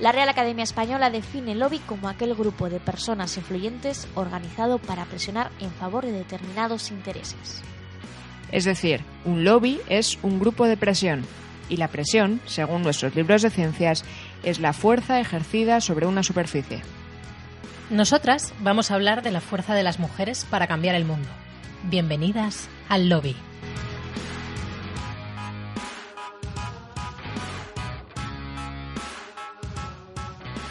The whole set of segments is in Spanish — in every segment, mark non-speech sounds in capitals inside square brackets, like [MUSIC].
La Real Academia Española define lobby como aquel grupo de personas influyentes organizado para presionar en favor de determinados intereses. Es decir, un lobby es un grupo de presión, y la presión, según nuestros libros de ciencias, es la fuerza ejercida sobre una superficie. Nosotras vamos a hablar de la fuerza de las mujeres para cambiar el mundo. Bienvenidas al lobby.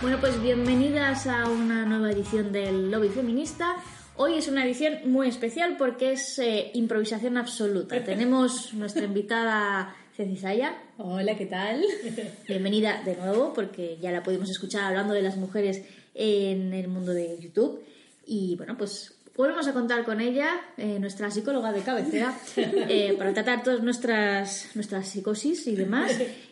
Bueno, pues bienvenidas a una nueva edición del Lobby Feminista. Hoy es una edición muy especial porque es eh, improvisación absoluta. [LAUGHS] Tenemos nuestra invitada Ceci Saya. Hola, ¿qué tal? [LAUGHS] Bienvenida de nuevo porque ya la pudimos escuchar hablando de las mujeres en el mundo de YouTube. Y bueno, pues volvemos a contar con ella, eh, nuestra psicóloga de cabecera, [LAUGHS] eh, para tratar todas nuestras, nuestras psicosis y demás.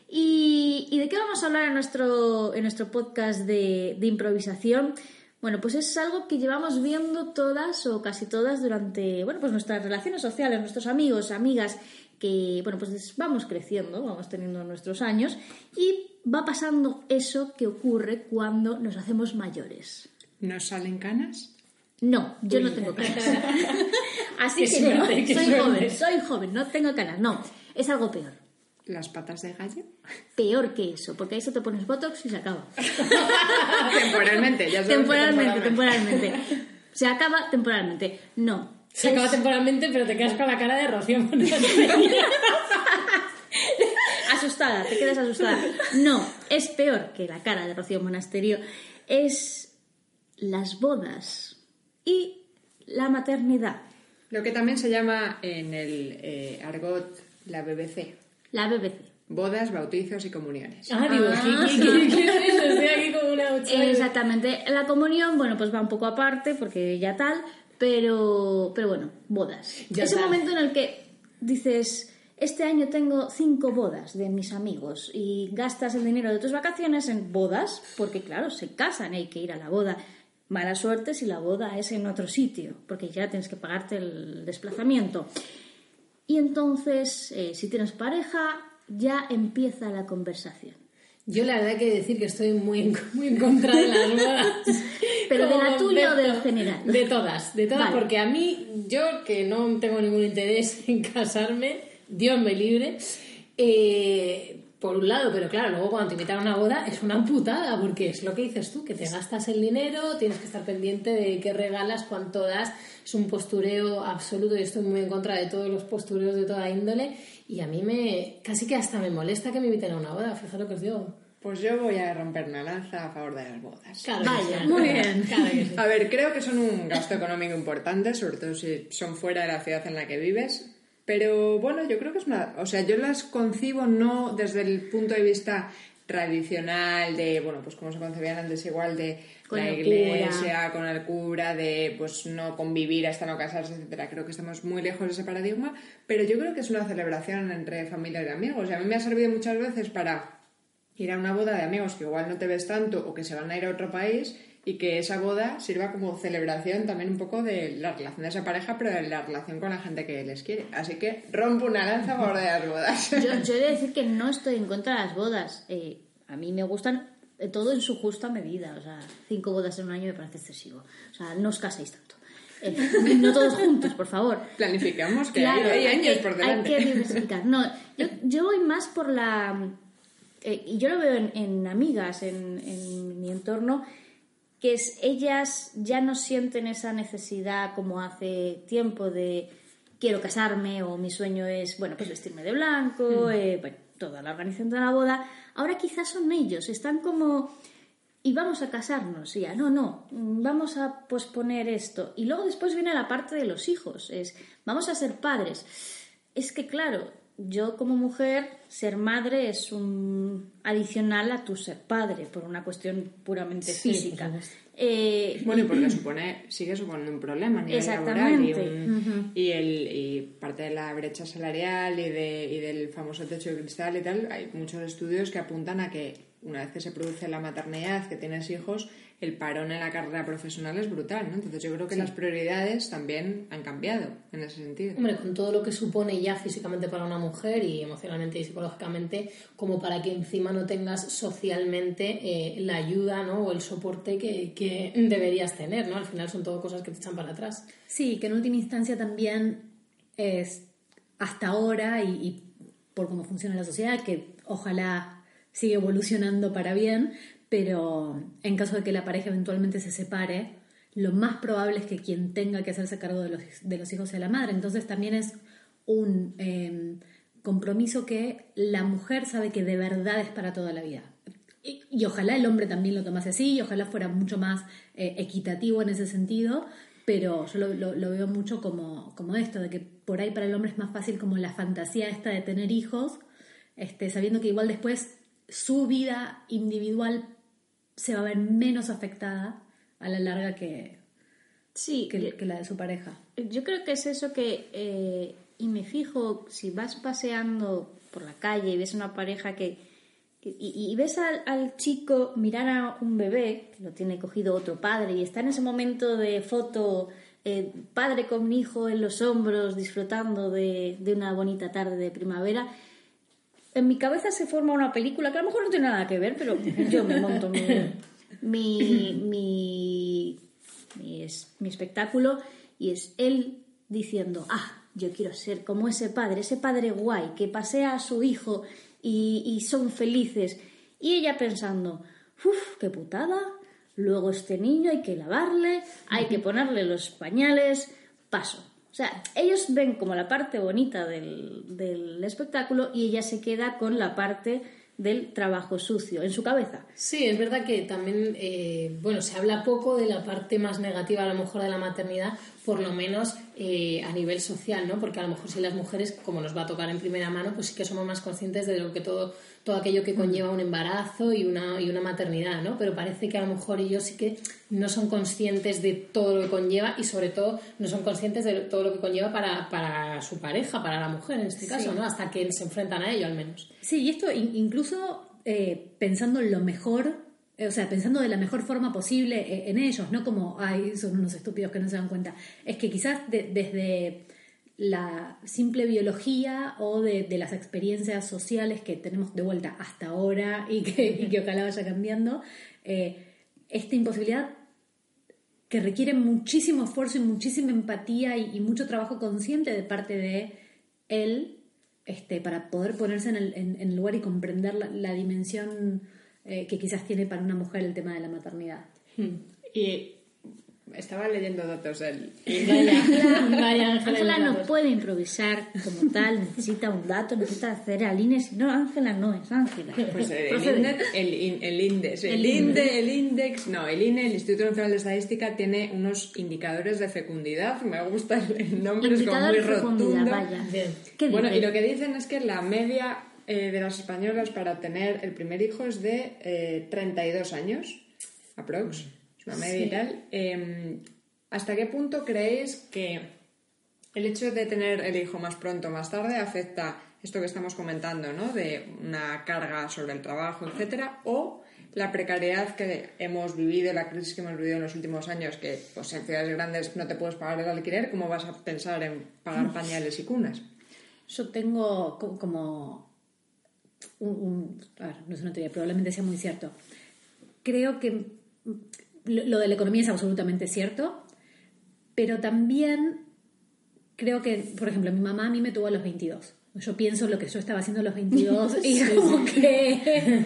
¿Y, y de qué vamos a hablar en nuestro, en nuestro podcast de, de improvisación? Bueno, pues es algo que llevamos viendo todas o casi todas durante, bueno, pues nuestras relaciones sociales, nuestros amigos, amigas, que, bueno, pues vamos creciendo, vamos teniendo nuestros años y va pasando eso que ocurre cuando nos hacemos mayores. ¿Nos salen canas? No, yo no tengo canas. [LAUGHS] Así que suerte, no, qué soy suerte. joven, soy joven, no tengo canas. No, es algo peor. ¿Las patas de gallo? Peor que eso, porque a eso te pones botox y se acaba. [LAUGHS] temporalmente, ya sabes que temporalmente, temporalmente. Se acaba temporalmente. No. Se Es- acaba temporalmente, pero te quedas con la cara de Rocío [LAUGHS] Monasterio. Asustada, te quedas asustada. No, es peor que la cara de Rocío Monasterio. Es las bodas y la maternidad. Lo que también se llama en el eh, argot la BBC. La BBC. Bodas, bautizos y comuniones. Ah, digo, ¿qué, qué, qué, qué es eso? Estoy aquí como una. Exactamente. La comunión, bueno, pues va un poco aparte porque ya tal, pero, pero bueno, bodas. Ya Ese tal. momento en el que dices, este año tengo cinco bodas de mis amigos y gastas el dinero de tus vacaciones en bodas, porque claro, se casan, hay que ir a la boda. Mala suerte si la boda es en otro sitio, porque ya tienes que pagarte el desplazamiento. Y entonces, eh, si tienes pareja, ya empieza la conversación. Yo la verdad que decir que estoy muy en, [LAUGHS] muy en contra de las bodas. [LAUGHS] ¿Pero de la tuya o del concepto. general? De todas, de todas, Vale. porque a mí, yo que no tengo ningún interés [LAUGHS] en casarme, Dios me libre, eh, por un lado, pero claro, luego cuando te invitan a una boda es una putada, porque es lo que dices tú, que te gastas el dinero, tienes que estar pendiente de qué regalas, cuánto das, es un postureo absoluto, y estoy muy en contra de todos los postureos de toda índole, y a mí me, casi que hasta me molesta que me inviten a una boda, fíjate lo que os digo. Pues yo voy a romper una lanza a favor de las bodas. Claro Vaya, muy bien. Claro que sí. A ver, creo que son un gasto económico importante, sobre todo si son fuera de la ciudad en la que vives. Pero bueno, yo creo que es una. O sea, yo las concibo no desde el punto de vista tradicional de, bueno, pues como se concebían antes, igual de Con la iglesia, con el cura, de pues no convivir hasta no casarse, etcétera. Creo que estamos muy lejos de ese paradigma, pero yo creo que es una celebración entre familias y amigos. Y a mí me ha servido muchas veces para ir a una boda de amigos que igual no te ves tanto o que se van a ir a otro país y que esa boda sirva como celebración también un poco de la relación de esa pareja, pero de la relación con la gente que les quiere. Así que rompo una lanza a favor de las bodas. [LAUGHS] Yo, yo he de decir que no estoy en contra de las bodas. Eh, a mí me gustan eh, todo en su justa medida. O sea, cinco bodas en un año me parece excesivo. O sea, no os caséis tanto. Eh, [LAUGHS] no todos juntos, por favor. Planificamos que Claro, hay, hay hay años que- por delante. Hay que [LAUGHS] diversificar. No, yo, yo voy más por la... eh, y yo lo veo en, en amigas, en, en mi entorno, que es, ellas ya no sienten esa necesidad como hace tiempo de quiero casarme o mi sueño es, bueno, pues vestirme de blanco, eh, bueno, toda la organización de la boda. Ahora quizás son ellos, están como y vamos a casarnos, y ya, no, no, vamos a posponer esto. Y luego después viene la parte de los hijos, es, vamos a ser padres. Es que claro, yo como mujer, ser madre es un adicional a tu ser padre, por una cuestión puramente Sí, física. Eh, Bueno, y porque supone, sigue suponiendo un problema a nivel laboral y, y, el, y parte de la brecha salarial y, de, y del famoso techo de cristal y tal, hay muchos estudios que apuntan a que una vez que se produce la maternidad, que tienes hijos, el parón en la carrera profesional es brutal, ¿no? Entonces yo creo que las prioridades también han cambiado en ese sentido. Hombre, con todo lo que supone ya físicamente para una mujer y emocionalmente y psicológicamente como para que encima no tengas socialmente eh, la ayuda ¿no? o el soporte que, que [LAUGHS] deberías tener. ¿no? Al final son todo cosas que te echan para atrás. Sí, que en última instancia también es hasta ahora y, y por cómo funciona la sociedad, que ojalá siga evolucionando para bien, pero en caso de que la pareja eventualmente se separe, lo más probable es que quien tenga que hacerse cargo de los, de los hijos sea la madre. Entonces también es un eh, compromiso que la mujer sabe que de verdad es para toda la vida. Y, ojalá el hombre también lo tomase así, y ojalá fuera mucho más eh, equitativo en ese sentido, pero yo lo veo mucho como, como esto, de que por ahí para el hombre es más fácil como la fantasía esta de tener hijos, este, sabiendo que igual después su vida individual se va a ver menos afectada a la larga que, Sí, que, que la de su pareja. Yo creo que es eso que, eh, y me fijo, si vas paseando por la calle y ves una pareja que, que- y, y ves al, al chico mirar a un bebé, que lo tiene cogido otro padre, y está en ese momento de foto, eh, padre con hijo en los hombros, disfrutando de, de una bonita tarde de primavera, en mi cabeza se forma una película que a lo mejor no tiene nada que ver, pero yo me monto mi, mi, mi, es- mi espectáculo y es él diciendo, ah, yo quiero ser como ese padre, ese padre guay que pasea a su hijo y, y son felices. Y ella pensando, uff, qué putada, luego este niño hay que lavarle, hay que ponerle los pañales, paso. O sea, ellos ven como la parte bonita del, del espectáculo y ella se queda con la parte del trabajo sucio en su cabeza. Sí, es verdad que también, eh, bueno, se habla poco de la parte más negativa a lo mejor de la maternidad, por lo menos eh, a nivel social, ¿no? Porque a lo mejor si las mujeres, como nos va a tocar en primera mano, pues sí que somos más conscientes de lo que todo, todo aquello que conlleva un embarazo y una, y una maternidad, ¿no? Pero parece que a lo mejor ellos sí que no son conscientes de todo lo que conlleva y sobre todo no son conscientes de todo lo que conlleva para, para su pareja, para la mujer en este caso, ¿no? Hasta que se enfrentan a ello al menos. Sí, y esto in- incluso eh, pensando en lo mejor, o sea, pensando de la mejor forma posible eh, en ellos, no como, ay, son unos estúpidos que no se dan cuenta. Es que quizás de- desde la simple biología o de, las experiencias sociales que tenemos de vuelta hasta ahora y que, y que ojalá vaya cambiando, eh, esta imposibilidad que requiere muchísimo esfuerzo y muchísima empatía y, mucho trabajo consciente de parte de él este, para poder ponerse en el, en- el lugar y comprender la dimensión eh, que quizás tiene para una mujer el tema de la maternidad. Y estaba leyendo datos del Vaya, vaya Ángela, no puede improvisar como tal, necesita un dato, necesita hacer aline, si no, Ángela no es Ángela. Pues el. INDEX, el, in- el INDEX, el, INDE, el INDEX, no, el INE, el Instituto Nacional de Estadística, tiene unos indicadores de fecundidad. Me gusta el nombre, es como muy rotundo. vaya. Bien. ¿Qué Bueno, dice? y lo que dicen es que la media eh, de las españolas para tener el primer hijo es de eh, 32 años, aprox, es una media y tal. Eh, ¿Hasta qué punto creéis que el hecho de tener el hijo más pronto o más tarde afecta esto que estamos comentando, ¿no? De una carga sobre el trabajo, etcétera, o la precariedad que hemos vivido, la crisis que hemos vivido en los últimos años, que pues en ciudades grandes no te puedes pagar el alquiler, ¿cómo vas a pensar en pagar pañales y cunas? Yo tengo co- como un, un- a ver, no es una teoría, probablemente sea muy cierto. Creo que lo, lo de la economía es absolutamente cierto, pero también creo que, por ejemplo, mi mamá a mí me tuvo a los 22. Yo pienso lo que yo estaba haciendo a los 22 [LAUGHS] y como que...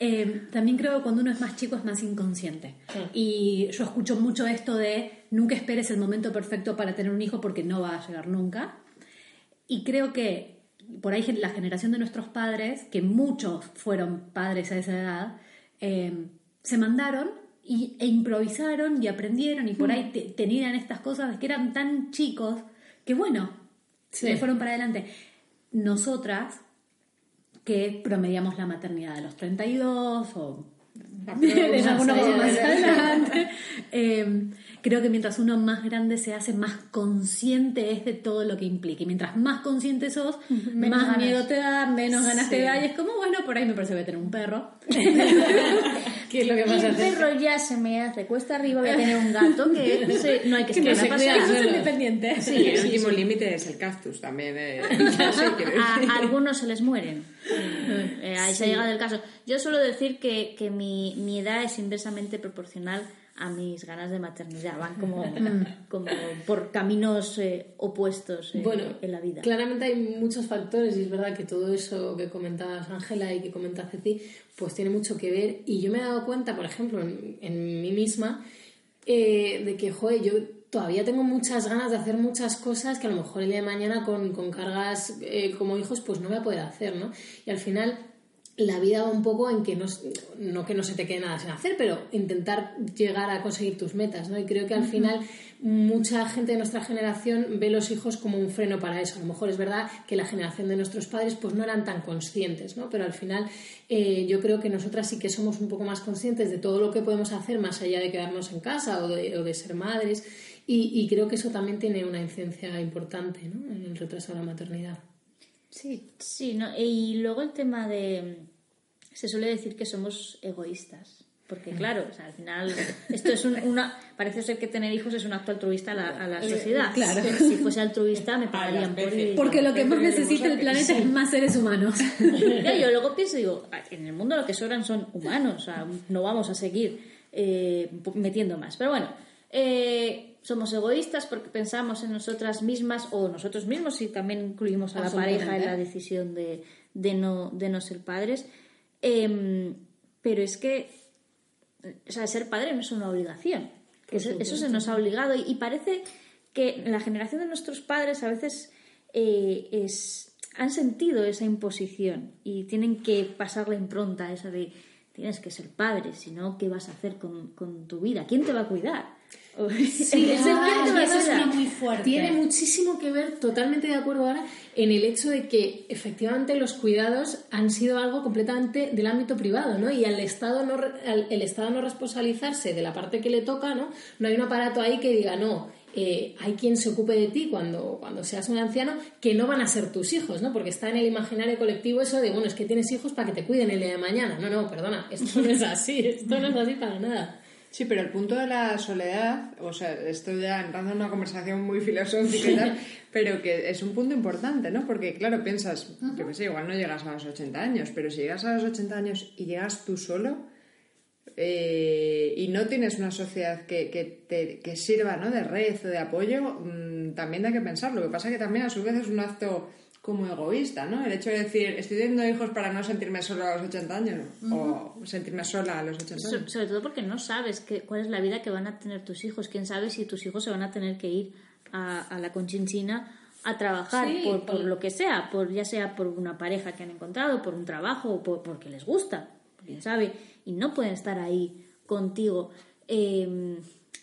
eh, también creo que cuando uno es más chico es más inconsciente. Y yo escucho mucho esto de nunca esperes el momento perfecto para tener un hijo porque no va a llegar nunca. Y creo que por ahí la generación de nuestros padres, que muchos fueron padres a esa edad, eh, se mandaron y, e improvisaron y aprendieron y por ahí te- tenían estas cosas que eran tan chicos que bueno, se fueron para adelante. Nosotras, que promediamos la maternidad de los 32 o en [LAUGHS] algunos más adelante, eh, creo que mientras uno más grande se hace, más consciente es de todo lo que implica. Y mientras más consciente sos, [LAUGHS] más ganas. miedo te da, menos ganas te da. Y es como, bueno, por ahí me parece que voy a tener un perro. [LAUGHS] ¿Qué es lo que más [LAUGHS] el perro ya se me hace cuesta arriba, voy a tener un gato que se- no hay que Que no esperar se a solo. independiente. Sí, el último límite es el cactus también. eh. Sí, a, a algunos se les mueren. Eh, ahí se ha llegado el caso. Yo suelo decir que, que mi, mi edad es inversamente proporcional a mis ganas de maternidad. Van como, [LAUGHS] como por caminos eh, opuestos eh, Bueno, en la vida. claramente hay muchos factores y es verdad que todo eso que comentabas Ángela y que comenta Ceci, pues tiene mucho que ver. Y yo me he dado cuenta, por ejemplo, en, en mí misma, eh, de que, joder, yo todavía tengo muchas ganas de hacer muchas cosas que a lo mejor el día de mañana con, con cargas como hijos pues no voy a poder hacer, ¿no? Y al final la vida va un poco en que no, no que no se te quede nada sin hacer, pero intentar llegar a conseguir tus metas, ¿no? Y creo que al final mucha gente de nuestra generación ve los hijos como un freno para eso. A lo mejor es verdad que la generación de nuestros padres pues no eran tan conscientes, ¿no? Pero al final eh, yo creo que nosotras sí que somos un poco más conscientes de todo lo que podemos hacer más allá de quedarnos en casa o de, o de ser madres y, y creo que eso también tiene una incidencia importante, ¿no? En el retraso de la maternidad. Sí, sí, ¿no? y luego el tema de... Se suele decir que somos egoístas. Porque claro, o sea, al final esto es un- una... Parece ser que tener hijos es un acto altruista a la, a la sociedad. claro. Si fuese altruista me pagarían por ir. Porque lo que más necesita el planeta es más seres humanos. [LAUGHS] Yo luego pienso, digo, en el mundo lo que sobran son humanos, o sea, no vamos a seguir eh, metiendo más. Pero bueno, eh, somos egoístas porque pensamos en nosotras mismas o nosotros mismos y también incluimos a la pareja en la decisión de, de no, de no ser padres. Em, pero es que, o sea, ser padre no es una obligación. Eso, eso se nos ha obligado y, y parece que la generación de nuestros padres a veces eh, es, han sentido esa imposición y tienen que pasar la impronta esa de tienes que ser padre, si no, ¿qué vas a hacer con, con tu vida? ¿Quién te va a cuidar? Sí, Es es el verdad, quién te va a y eso es cuidar. muy fuerte. Tiene muchísimo que ver, totalmente de acuerdo ahora, en el hecho de que efectivamente los cuidados han sido algo completamente del ámbito privado, ¿no? Y al Estado no, al- el Estado no responsabilizarse de la parte que le toca, ¿no? No hay un aparato ahí que diga, no, eh, hay quien se ocupe de ti cuando, cuando seas un anciano, que no van a ser tus hijos, ¿no? Porque está en el imaginario colectivo eso de, bueno, es que tienes hijos para que te cuiden el día de mañana. No, no, perdona, esto no es así, esto no es así para nada. Sí, pero el punto de la soledad, o sea, esto ya entrando en una conversación muy filosófica y tal, pero que es un punto importante, ¿no? Porque, claro, piensas, yo qué sé, igual no llegas a los 80 años, pero si llegas a los 80 años y llegas tú solo eh, y no tienes una sociedad que, que te que sirva ¿no? de red o de apoyo, mm, también hay que pensar. Lo que pasa que también a su vez es un acto como egoísta, ¿no? El hecho de decir, estoy teniendo hijos para no sentirme solo a los 80 años o sentirme sola a los 80 So- años. sobre todo porque no sabes qué- cuál es la vida que van a tener tus hijos. ¿Quién sabe si tus hijos se van a tener que ir a, a la conchinchina a trabajar Sí, por por- lo que sea, por ya sea por una pareja que han encontrado, por un trabajo o por, porque les gusta, quién sabe, y no pueden estar ahí contigo. Eh,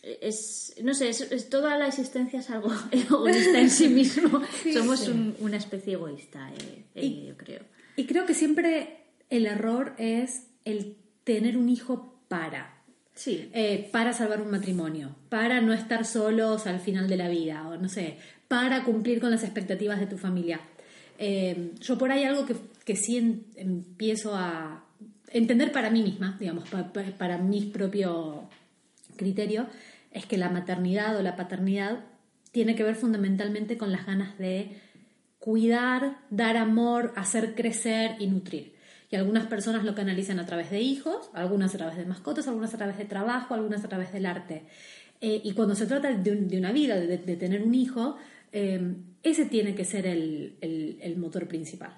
es, no sé, es, es- toda la existencia es algo [LAUGHS] egoísta en sí mismo. [LAUGHS] Somos un- una especie egoísta, eh, eh, yo creo. Y creo que siempre el error es el tener un hijo para. Sí. Eh, para salvar un matrimonio, para no estar solos al final de la vida, o no sé, para cumplir con las expectativas de tu familia. Yo por ahí algo que, que sí en- empiezo a entender para mí misma, digamos, pa- pa- para mi propio criterio, es que la maternidad o la paternidad tiene que ver fundamentalmente con las ganas de cuidar, dar amor, hacer crecer y nutrir. Y algunas personas lo canalizan a través de hijos, algunas a través de mascotas, algunas a través de trabajo, algunas a través del arte. Eh, y cuando se trata de, un- de una vida, de, tener un hijo, eh, ese tiene que ser el motor principal.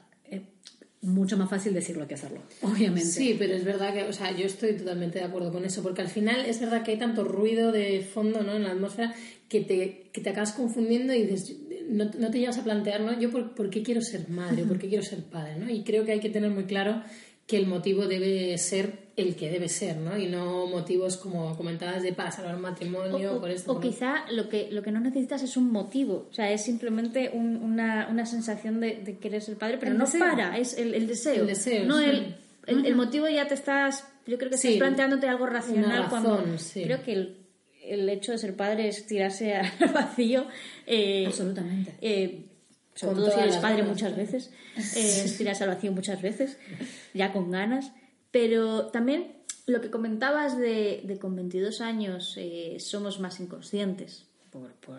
Mucho más fácil decirlo que hacerlo, [LAUGHS] obviamente. Sí, pero es verdad que, o sea, yo estoy totalmente de acuerdo con eso, porque al final es verdad que hay tanto ruido de fondo ¿no? en la atmósfera que te, que te acabas confundiendo y dices, no, no te llevas a plantear, ¿no? Yo por, por qué quiero ser madre por qué quiero ser padre, ¿no? Y creo que hay que tener muy claro que el motivo debe ser el que debe ser, ¿no? Y no motivos como comentabas de para salvar un matrimonio O, por esto. o por- quizá lo que, lo que no necesitas es un motivo, o sea, es simplemente un- una, una sensación de, de querer ser padre, pero El no deseo. para, es el, el deseo. El deseo, no sí. el, el, el motivo ya te estás, yo creo que estás Sí, planteándote algo racional razón, cuando sí. creo que el, el hecho de ser padre es tirarse al [LAUGHS] vacío. eh, Absolutamente. eh, sobre todo si eres padre ganas, muchas veces, [LAUGHS] eh, es tirarse al vacío muchas veces, ya con ganas. Pero también lo que comentabas de, de con 22 años eh, somos más inconscientes por, por,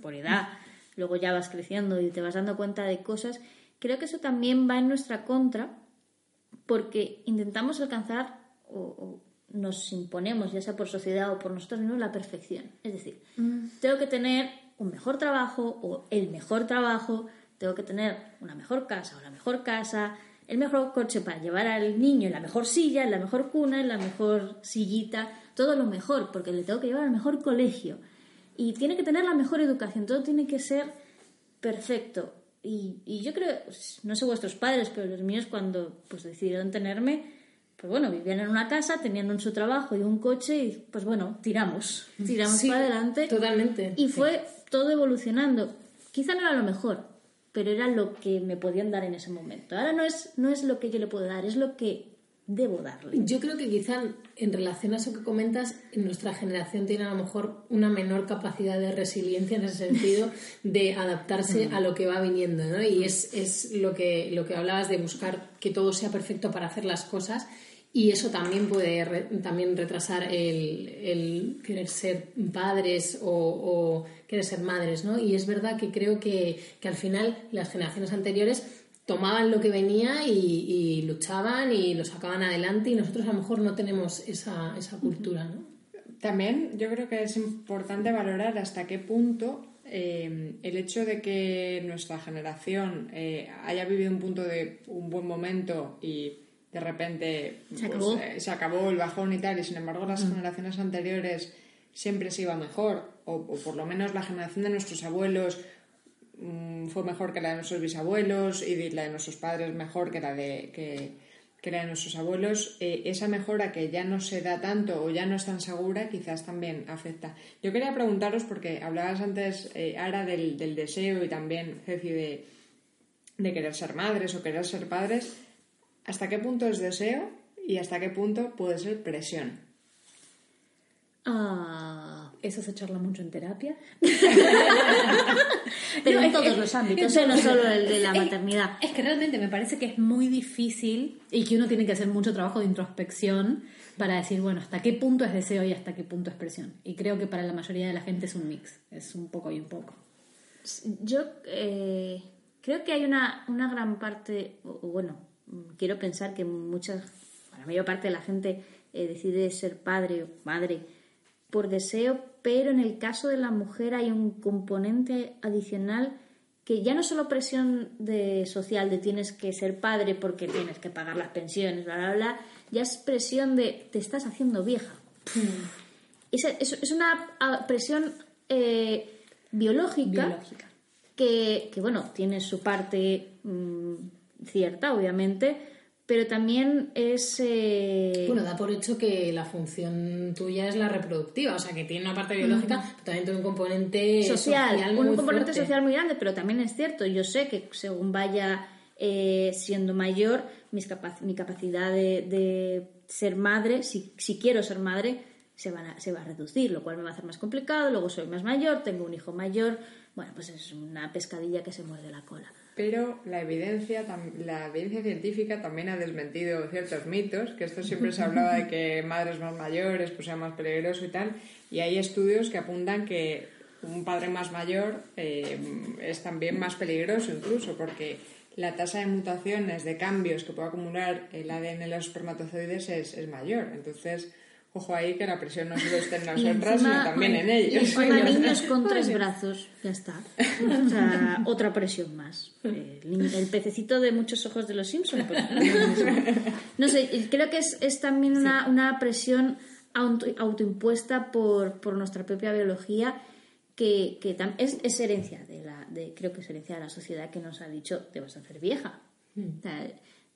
por edad, luego ya vas creciendo y te vas dando cuenta de cosas, creo que eso también va en nuestra contra porque intentamos alcanzar o, o nos imponemos, ya sea por sociedad o por nosotros mismos, la perfección. Es decir, tengo que tener un mejor trabajo o el mejor trabajo, tengo que tener una mejor casa o la mejor casa, el mejor coche para llevar al niño en la mejor silla, en la mejor cuna, en la mejor sillita, todo lo mejor, porque le tengo que llevar al mejor colegio. Y tiene que tener la mejor educación, todo tiene que ser perfecto. Y, y yo creo, no sé vuestros padres, pero los míos cuando pues decidieron tenerme, pues bueno, vivían en una casa, tenían un su trabajo y un coche y pues bueno, tiramos, tiramos Sí, para adelante. totalmente. Y fue todo evolucionando. Quizá no era lo mejor, pero era lo que me podían dar en ese momento. Ahora no es, no es lo que yo le puedo dar, es lo que debo darle. Yo creo que quizá en relación a eso que comentas, nuestra generación tiene a lo mejor una menor capacidad de resiliencia en ese sentido [LAUGHS] de adaptarse a lo que va viniendo, ¿no? Y es, es lo, que, lo que hablabas de buscar que todo sea perfecto para hacer las cosas y eso también puede re- también retrasar el, el querer ser padres o, o querer ser madres, ¿no? Y es verdad que creo que, que al final las generaciones anteriores tomaban lo que venía y, y luchaban y lo sacaban adelante y nosotros a lo mejor no tenemos esa, esa cultura, ¿no? También yo creo que es importante valorar hasta qué punto eh, el hecho de que nuestra generación eh, haya vivido un punto de un buen momento y de repente Se pues, acabó. eh, se acabó el bajón y tal, y sin embargo las generaciones anteriores siempre se iba mejor, o, o por lo menos la generación de nuestros abuelos mm, fue mejor que la de nuestros bisabuelos y de- la de nuestros padres mejor que la de que, que la de nuestros abuelos, eh, esa mejora que ya no se da tanto o ya no es tan segura, quizás también afecta. Yo quería preguntaros, porque hablabas antes, eh, Ara, del, del deseo y también, Ceci, de, de querer ser madres o querer ser padres, ¿hasta qué punto es deseo y hasta qué punto puede ser presión? Ah, Eso se charla mucho en terapia. [LAUGHS] pero No, en es- todos es- los ámbitos, es- no solo el de la es- maternidad. Es que realmente me parece que es muy difícil y que uno tiene que hacer mucho trabajo de introspección para decir, bueno, hasta qué punto es deseo y hasta qué punto es presión. Y creo que para la mayoría de la gente es un mix, es un poco y un poco. Yo eh, creo que hay una, una gran parte, bueno, quiero pensar que muchas, la mayor parte de la gente eh, decide ser padre o madre por deseo, pero en el caso de la mujer hay un componente adicional que ya no solo presión de social de tienes que ser padre porque tienes que pagar las pensiones, bla, bla, bla, ya es presión de te estás haciendo vieja. Es, es- es una ah, presión eh, biológica, Biológica. Que, que, bueno, tiene su parte mm, cierta, obviamente, pero también es... eh, Bueno, da por hecho que la función tuya es la reproductiva, o sea, que tiene una parte biológica, pero también tiene un componente social, social, un muy componente fuerte. social muy grande, pero también es cierto, yo sé que según vaya eh, siendo mayor, mis capac- mi capacidad de, de ser madre, si, si quiero ser madre, se, van a- se va a reducir, lo cual me va a hacer más complicado, luego soy más mayor, tengo un hijo mayor, bueno, pues es una pescadilla que se muerde la cola. Pero la evidencia, la evidencia científica también ha desmentido ciertos mitos, que esto siempre se hablaba de que [LAUGHS] madres más mayores pues sea más peligroso y tal, y hay estudios que apuntan que un padre más mayor eh, es también más peligroso incluso, porque la tasa de mutaciones, de cambios que puede acumular el ADN en los espermatozoides es, es mayor. Entonces, ojo ahí que la presión no solo está en nosotras, sino también en ellos. encima [LAUGHS] niños con tres brazos, ya está. O sea, otra presión más. El, pececito de muchos ojos de los Simpsons. pues, no sé, creo que es, es también una, una presión auto- autoimpuesta por, por nuestra propia biología que, que tam- es, es herencia de la, de, creo que es herencia de la sociedad que nos ha dicho te vas a hacer vieja. O sea,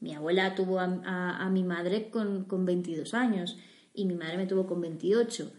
mi abuela tuvo a, a- a mi madre con, con 22 años y mi madre me tuvo con 28.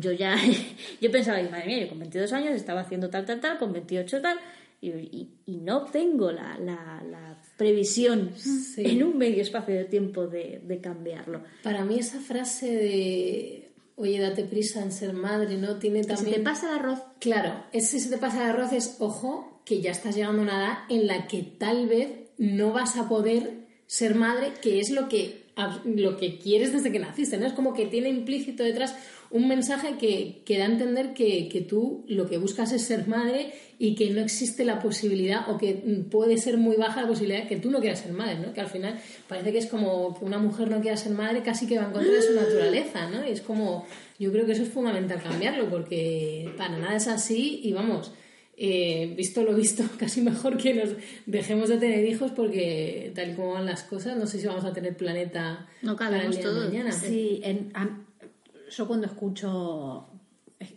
Yo ya, [LAUGHS] yo pensaba, madre mía, yo con 22 años estaba haciendo tal, tal, tal, con 28 tal, y, y- y no tengo la, la- la previsión en un medio espacio de tiempo de, de cambiarlo. Para mí esa frase de, oye, date prisa en ser madre, ¿no? Tiene Que se también... te pasa el arroz. Claro, ese se te pasa de arroz es, ojo, que ya estás llegando a una edad en la que tal vez no vas a poder ser madre, que es lo que, lo que quieres desde que naciste, ¿no? Es como que tiene implícito detrás un mensaje que, que da a entender que, que, tú lo que buscas es ser madre y que no existe la posibilidad o que puede ser muy baja la posibilidad de que tú no quieras ser madre, ¿no? Que al final parece que es como una mujer no quiera ser madre casi que va en contra de su naturaleza, ¿no? Y es como, yo creo que eso es fundamental cambiarlo porque para nada es así y vamos, eh, visto lo visto, [LAUGHS] casi mejor que nos dejemos de tener hijos porque tal y como van las cosas, no sé si vamos a tener planeta no para el día de mañana. Sí, en, yo cuando escucho,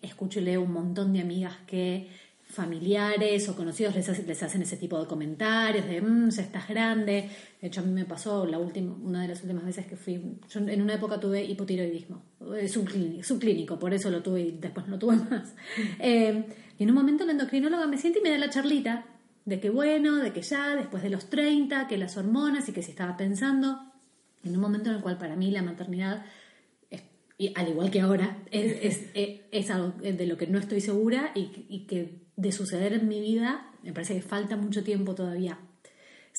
escucho y leo un montón de amigas que familiares o conocidos les, les hacen ese tipo de comentarios de, mmm, si estás grande. De hecho, a mí me pasó la última, una de las últimas veces que fui, yo en una época tuve hipotiroidismo, subclínico, subclínico por eso lo tuve y después no tuve [LAUGHS] más. Eh, y en un momento la endocrinóloga me siente y me da la charlita de que bueno, de que ya después de los 30, que las hormonas y que si estaba pensando, en un momento en el cual para mí la maternidad y al igual que ahora, es, es, algo de lo que no estoy segura y, que de suceder en mi vida me parece que falta mucho tiempo todavía.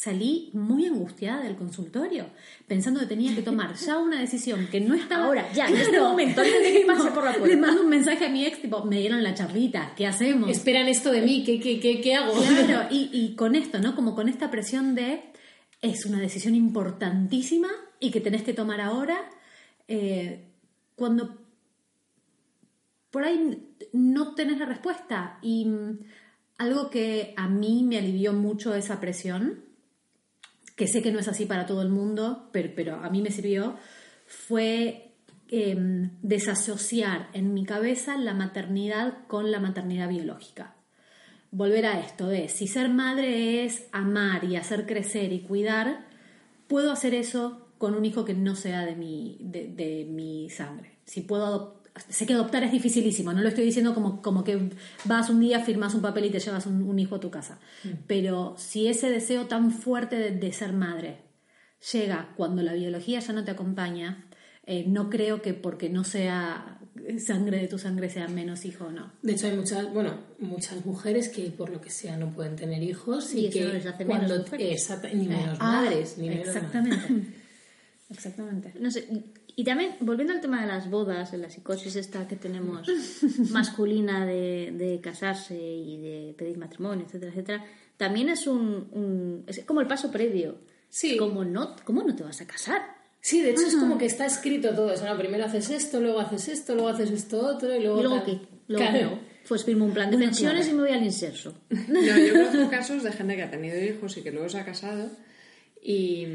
Salí muy angustiada del consultorio, pensando que tenía que tomar ya una decisión que no estaba. Ahora, ya, en este momento, antes de que por la puerta. Le mando un mensaje a mi ex, tipo, me dieron la charlita, ¿qué hacemos? Esperan esto de mí, ¿qué, qué, qué, qué hago? Claro, [LAUGHS] y, y con esto, ¿no? Como con esta presión de es una decisión importantísima y que tenés que tomar ahora. Eh, cuando por ahí no tenés la respuesta. Y mm, algo que a mí me alivió mucho esa presión, que sé que no es así para todo el mundo, pero, pero a mí me sirvió, fue em, desasociar en mi cabeza la maternidad con la maternidad biológica. Volver a esto de si ser madre es amar y hacer crecer y cuidar, puedo hacer eso con un hijo que no sea de mi, de, mi sangre. Si puedo sé que adoptar es dificilísimo, no lo estoy diciendo como, como que vas un día, firmas un papel y te llevas un, hijo a tu casa. Mm. Pero si ese deseo tan fuerte de, ser madre llega cuando la biología ya no te acompaña, eh, no creo que porque no sea sangre de tu sangre sea menos hijo o no. De hecho, hay muchas, bueno, muchas mujeres que por lo que sea no pueden tener hijos y, que les hace cuando, ni menos ah, madres, ni menos Exactamente. [LAUGHS] Exactamente. No sé, y también, volviendo al tema de las bodas, de la psicosis esta que tenemos [LAUGHS] masculina de, de casarse y de pedir matrimonio, etcétera, etcétera, también es un, es como el paso previo. Sí. Como no, ¿Cómo no te vas a casar? Sí, de hecho es como que está escrito todo eso. Primero haces esto, luego haces esto, luego haces esto otro y luego... ¿Y luego qué? claro. Pues firmo un plan de pensiones y me voy al inserso. No, yo [LAUGHS] conozco casos de gente que ha tenido hijos y que luego se ha casado y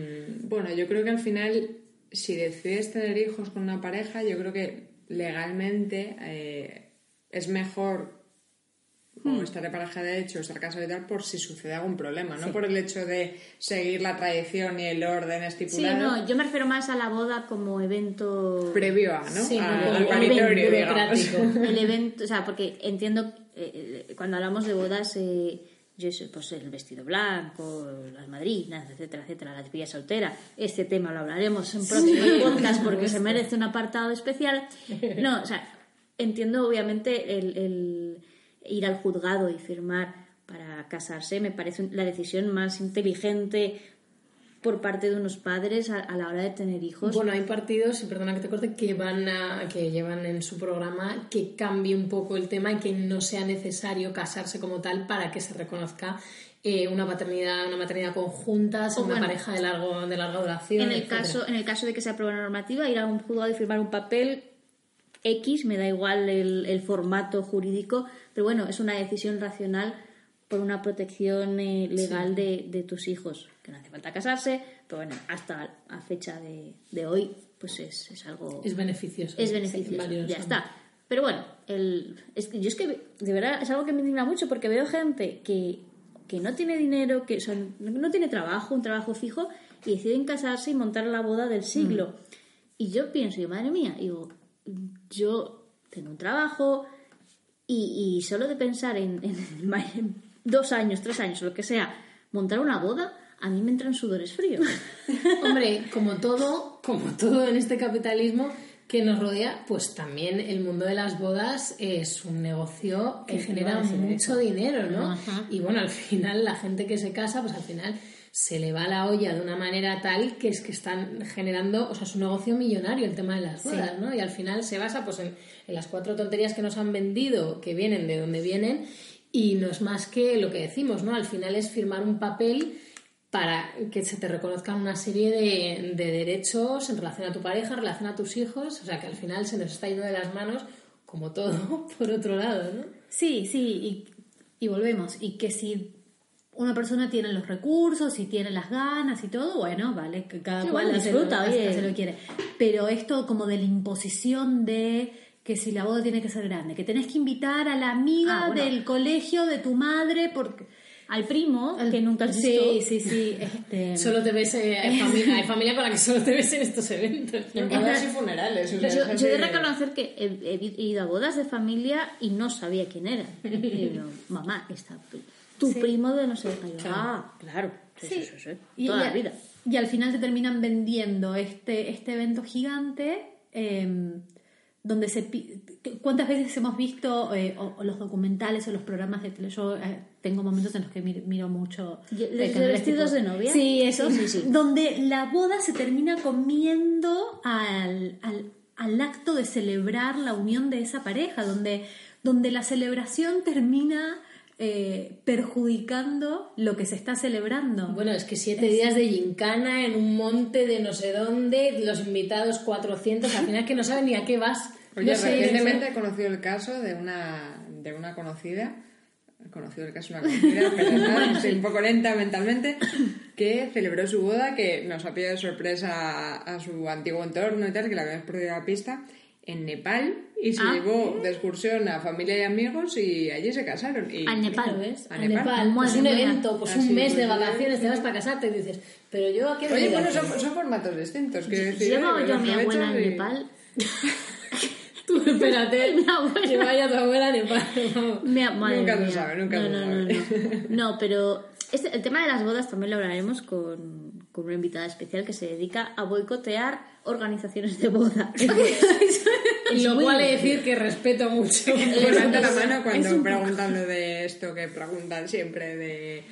bueno, yo creo que al final, si decides tener hijos con una pareja, yo creo que legalmente eh, es mejor hmm. estar de pareja de hecho, estar casado y tal, por si sucede algún problema, no por el hecho de seguir la tradición y el orden estipulado. Sí, no, yo me refiero más a la boda como evento previo a, ¿no? Sí, al paritorio, digamos. [LAUGHS] El evento, o sea, porque entiendo, eh, eh, cuando hablamos de bodas, eh, yo pues el vestido blanco, las madrinas, etcétera, etcétera, la despedida soltera. Este tema lo hablaremos en próximo [LAUGHS] podcast porque se merece un apartado especial. No, o sea, entiendo obviamente el, ir al juzgado y firmar para casarse, me parece la decisión más inteligente por parte de unos padres a, la hora de tener hijos. Bueno, hay partidos, perdona que te corte, que van a, que llevan en su programa que cambie un poco el tema y que no sea necesario casarse como tal para que se reconozca eh, una paternidad, una maternidad conjunta, o una pareja de largo, de larga duración. En el caso, en el caso de que se apruebe una normativa, ir a un juzgado y firmar un papel X, me da igual el, el formato jurídico, pero bueno, es una decisión racional por una protección eh, legal de, de, tus hijos, que no hace falta casarse, pero bueno, hasta a fecha de, de hoy, pues es, es, algo... Es beneficioso. Es beneficioso, ya está. Pero bueno, el, es, yo es que de verdad es algo que me indigna mucho porque veo gente que, que no tiene dinero, que son, no tiene trabajo, un trabajo fijo, y deciden casarse y montar la boda del siglo. Mm. Y yo pienso, yo, madre mía, digo, yo tengo un trabajo y, y solo de pensar en, en dos años, tres años, lo que sea, montar una boda, a mí me entran sudores fríos. [LAUGHS] Hombre, como todo, como todo en este capitalismo que nos rodea, pues también el mundo de las bodas es un negocio que genera mucho dinero, ¿no? Y bueno, al final la gente que se casa, pues al final se le va la olla de una manera tal que es que están generando, o sea, es un negocio millonario el tema de las bodas, ¿no? Y al final se basa pues en, en las cuatro tonterías que nos han vendido, que vienen de donde vienen, y no es más que lo que decimos, ¿no? Al final es firmar un papel para que se te reconozcan una serie de, de derechos en relación a tu pareja, en relación a tus hijos, o sea que al final se nos está yendo de las manos como todo [LAUGHS] por otro lado, ¿no? Sí, sí, y, y volvemos. Y que si una persona tiene los recursos y tiene las ganas y todo, bueno, vale, que cada Sí, cual bueno, disfruta, oye. hace lo quiere. Pero esto como de la imposición de que si la boda tiene que ser grande, que tenés que invitar a la amiga Ah, bueno. del colegio de tu madre porque... Al primo, que nunca has visto. Sí, sí, sí. Este, Solo te ves, eh, [LAUGHS] hay, familia, hay familia con la que solo te ves en estos eventos. En bodas y funerales. Yo, así yo he de reconocer que he, he ido a bodas de familia y no sabía quién era. [LAUGHS] Y digo, mamá, está tu primo de no sé qué. Yo, Ah, claro. Sí, sí, sí, sí, Y, Toda y la vida. y al final te terminan vendiendo este, este evento gigante eh, donde se... ¿Cuántas veces hemos visto eh, o, o los documentales o los programas de tele? Yo eh, tengo momentos en los que mir- miro mucho... ¿De- eh, canales vestidos de novia? Sí, eso. Sí, sí, sí. Donde la boda se termina comiendo al, al, al acto de celebrar la unión de esa pareja, donde, donde la celebración termina... eh, perjudicando lo que se está celebrando. Bueno, es que siete días de gincana en un monte de no sé dónde, los invitados 400, al final que no saben ni a qué vas. Oye, No sé, recientemente he conocido el caso de una, de una conocida, he conocido el caso de una conocida, [LAUGHS] pero nada, estoy un poco lenta mentalmente, que celebró su boda, que nos ha pillado de sorpresa a, a su antiguo entorno y tal, que la habíamos perdido la pista, en Nepal, y se Ah. llevó de excursión a familia y amigos y allí se casaron. Y, A Nepal, ¿Ves? A A Nepal. Nepal, Madre un mía. evento, pues Así, un mes de vacaciones, te vas para casarte y dices, pero yo aquí Oye, bueno, son, son formatos distintos. quiero decir, Llevaba oye, yo a los mi abuela en y- Nepal. [LAUGHS] Tú espérate, [LAUGHS] Mi abuela. que vaya tu abuela a Nepal. vamos. Madre Nunca se mía. sabe, nunca no, se no, sabe. No, no. No, pero este- el tema de las bodas también lo hablaremos con, con una invitada especial que se dedica a boicotear organizaciones de boda. [LAUGHS] [LAUGHS] Es Lo cual divertido. decir que respeto mucho. [LAUGHS] Levanta la mano es cuando un- preguntan de esto que preguntan siempre de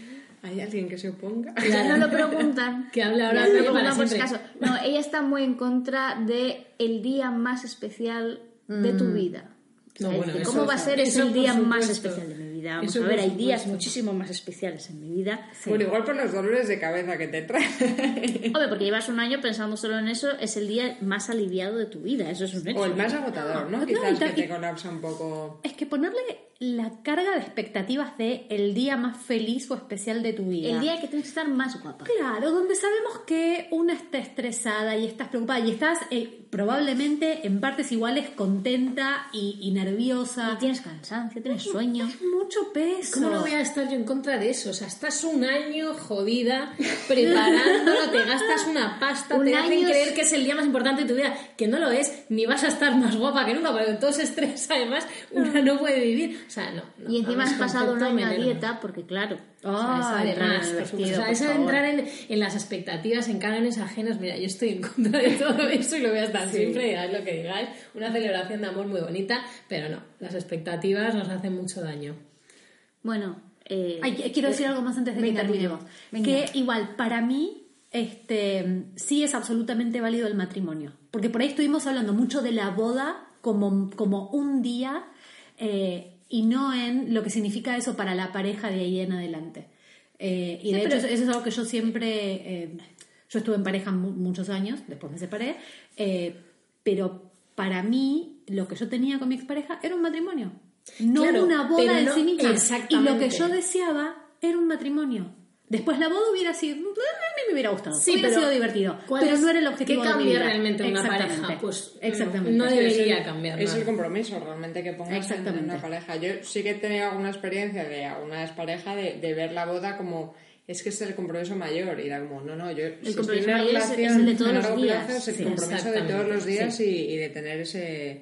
¿hay alguien que se oponga? Ya no lo preguntan. Que hable ahora no preguntan por acaso. No, ella está muy en contra de el día más especial de tu vida. No, Es bueno, decir, eso- ¿Cómo va a ser eso ese el día más especial de mi vida? Vamos Eso a ver, hay días muchísimo más especiales en mi vida. Bueno, igual por los dolores de cabeza que te trae. [LAUGHS] Hombre, porque llevas un año pensando solo en eso, es el día más aliviado de tu vida, eso es un hecho. O el más agotador, ¿no? No, Quizás que te colapsa un poco. Es que ponerle la carga de expectativas de el día más feliz o especial de tu vida. El día que tienes que estar más guapa. Claro, donde sabemos que una está estresada y estás preocupada y estás eh, probablemente en partes iguales contenta y, y nerviosa. Y tienes cansancio, tienes sueño. mucho peso. ¿Cómo no voy a estar yo en contra de eso? O sea, estás un año jodida [LAUGHS] preparándolo, te gastas una pasta, Un te hacen creer es- que es el día más importante de tu vida, que no lo es, ni vas a estar más guapa que nunca, porque con todo ese estrés, además, una no puede vivir. O sea, no. no, Y encima has pasado un año a dieta, porque claro. O sea, esa supuesto. vestido, O sea, esa de favor. entrar en, en las expectativas, en cánones ajenos, mira, yo estoy en contra de todo eso y lo voy a estar siempre, digáis lo que digáis. Una celebración de amor muy bonita, pero no, las expectativas nos hacen mucho daño. Bueno, eh, Ay, qu- quiero decir algo más antes de venga, que terminemos. Que igual, para mí, este, sí es absolutamente válido el matrimonio. Porque por ahí estuvimos hablando mucho de la boda como, como un día eh, y no en lo que significa eso para la pareja de ahí en adelante. Eh, y de hecho, eso, es algo que yo siempre. eh, yo estuve en pareja mu- muchos años, después me separé, eh, pero para mí, lo que yo tenía con mi expareja era un matrimonio. No Claro, una boda en no- sí misma. Y lo que yo deseaba era un matrimonio. Después la boda hubiera sido, a mí me hubiera gustado, Sí, hubiera pero sido divertido, ¿cuál pero es- no era el objetivo ¿Qué de mi cambia vida. realmente una pareja? Pues exactamente. no debería es el- cambiar Es nada. el compromiso realmente que pongas en una pareja. Yo sí que he tenido alguna experiencia de alguna expareja de, de ver la boda como es que es el compromiso mayor y era como no no yo si compromiso mayor es- es relación el de todos los días. plazo, es el Sí, compromiso de todos los días y, y de tener ese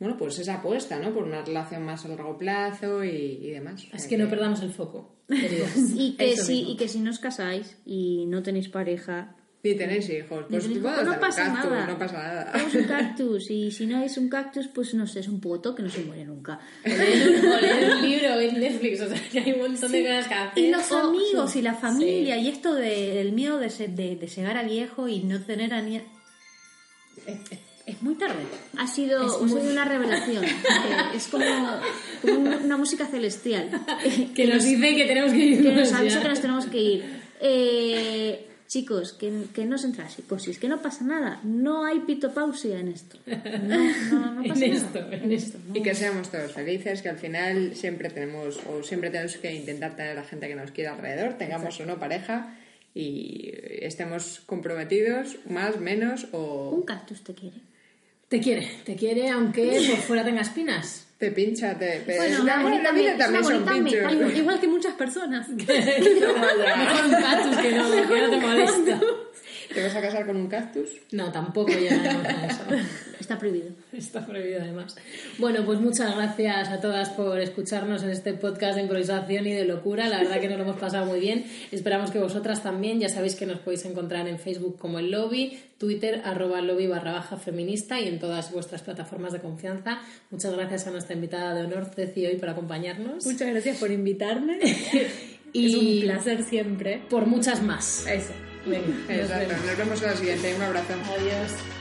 bueno pues esa apuesta no por una relación más a largo plazo y, y demás Es que no perdamos el foco. [LAUGHS] y, que Eso si, mismo. y que si no os casáis y no tenéis pareja, Ni tenéis hijos. Pues tenéis hijos, no pasa un cactus, nada. no pasa nada. Es un cactus y si no es un cactus, pues no sé, es un poto que no se muere nunca. O leer, un, libro o en Netflix, o sea, que hay un montón de cosas que hacer. Y los Oh, amigos sí. y la familia y esto del miedo de, se- de, de llegar a viejo y no tener a ni... [LAUGHS] Es, muy tarde. Ha sido, sido una revelación. [LAUGHS] Eh, es como, como una música celestial. [LAUGHS] Que nos dice que tenemos que ir que nos avisa que nos tenemos que ir. Eh, chicos, que, que no os entra psicosis, que no pasa nada. No hay pitopausia en esto. No, no, no [LAUGHS] En pasa esto, nada. en esto. Y que seamos todos felices, que al final siempre tenemos, o siempre tenemos que intentar tener a gente que nos quiera alrededor, tengamos o no pareja, y estemos comprometidos, más, menos, Un o cactus te quiere. Te quiere, te quiere aunque por fuera tenga espinas. te pincha, te... Pero Bueno, la, una la bonita vida también una son pinchos. Igual, igual que muchas personas. [LAUGHS] Mejor un cactus que no, que no te molesta. ¿Te vas a casar con un cactus? No, tampoco llegaremos a eso. Está prohibido. [LAUGHS] Está prohibido además. Bueno, pues muchas gracias a todas por escucharnos en este podcast de improvisación y de locura. La verdad que nos lo hemos pasado muy bien. Esperamos que vosotras también. Ya sabéis que nos podéis encontrar en Facebook como el lobby, Twitter arroba lobby barra baja feminista y en todas vuestras plataformas de confianza. Muchas gracias a nuestra invitada de honor, Ceci, hoy por acompañarnos. Muchas gracias por invitarme. [LAUGHS] Y Es un placer siempre. por muchas más. Eso. Venga, nos Exacto. vemos. Nos vemos en la siguiente. Un abrazo. Adiós.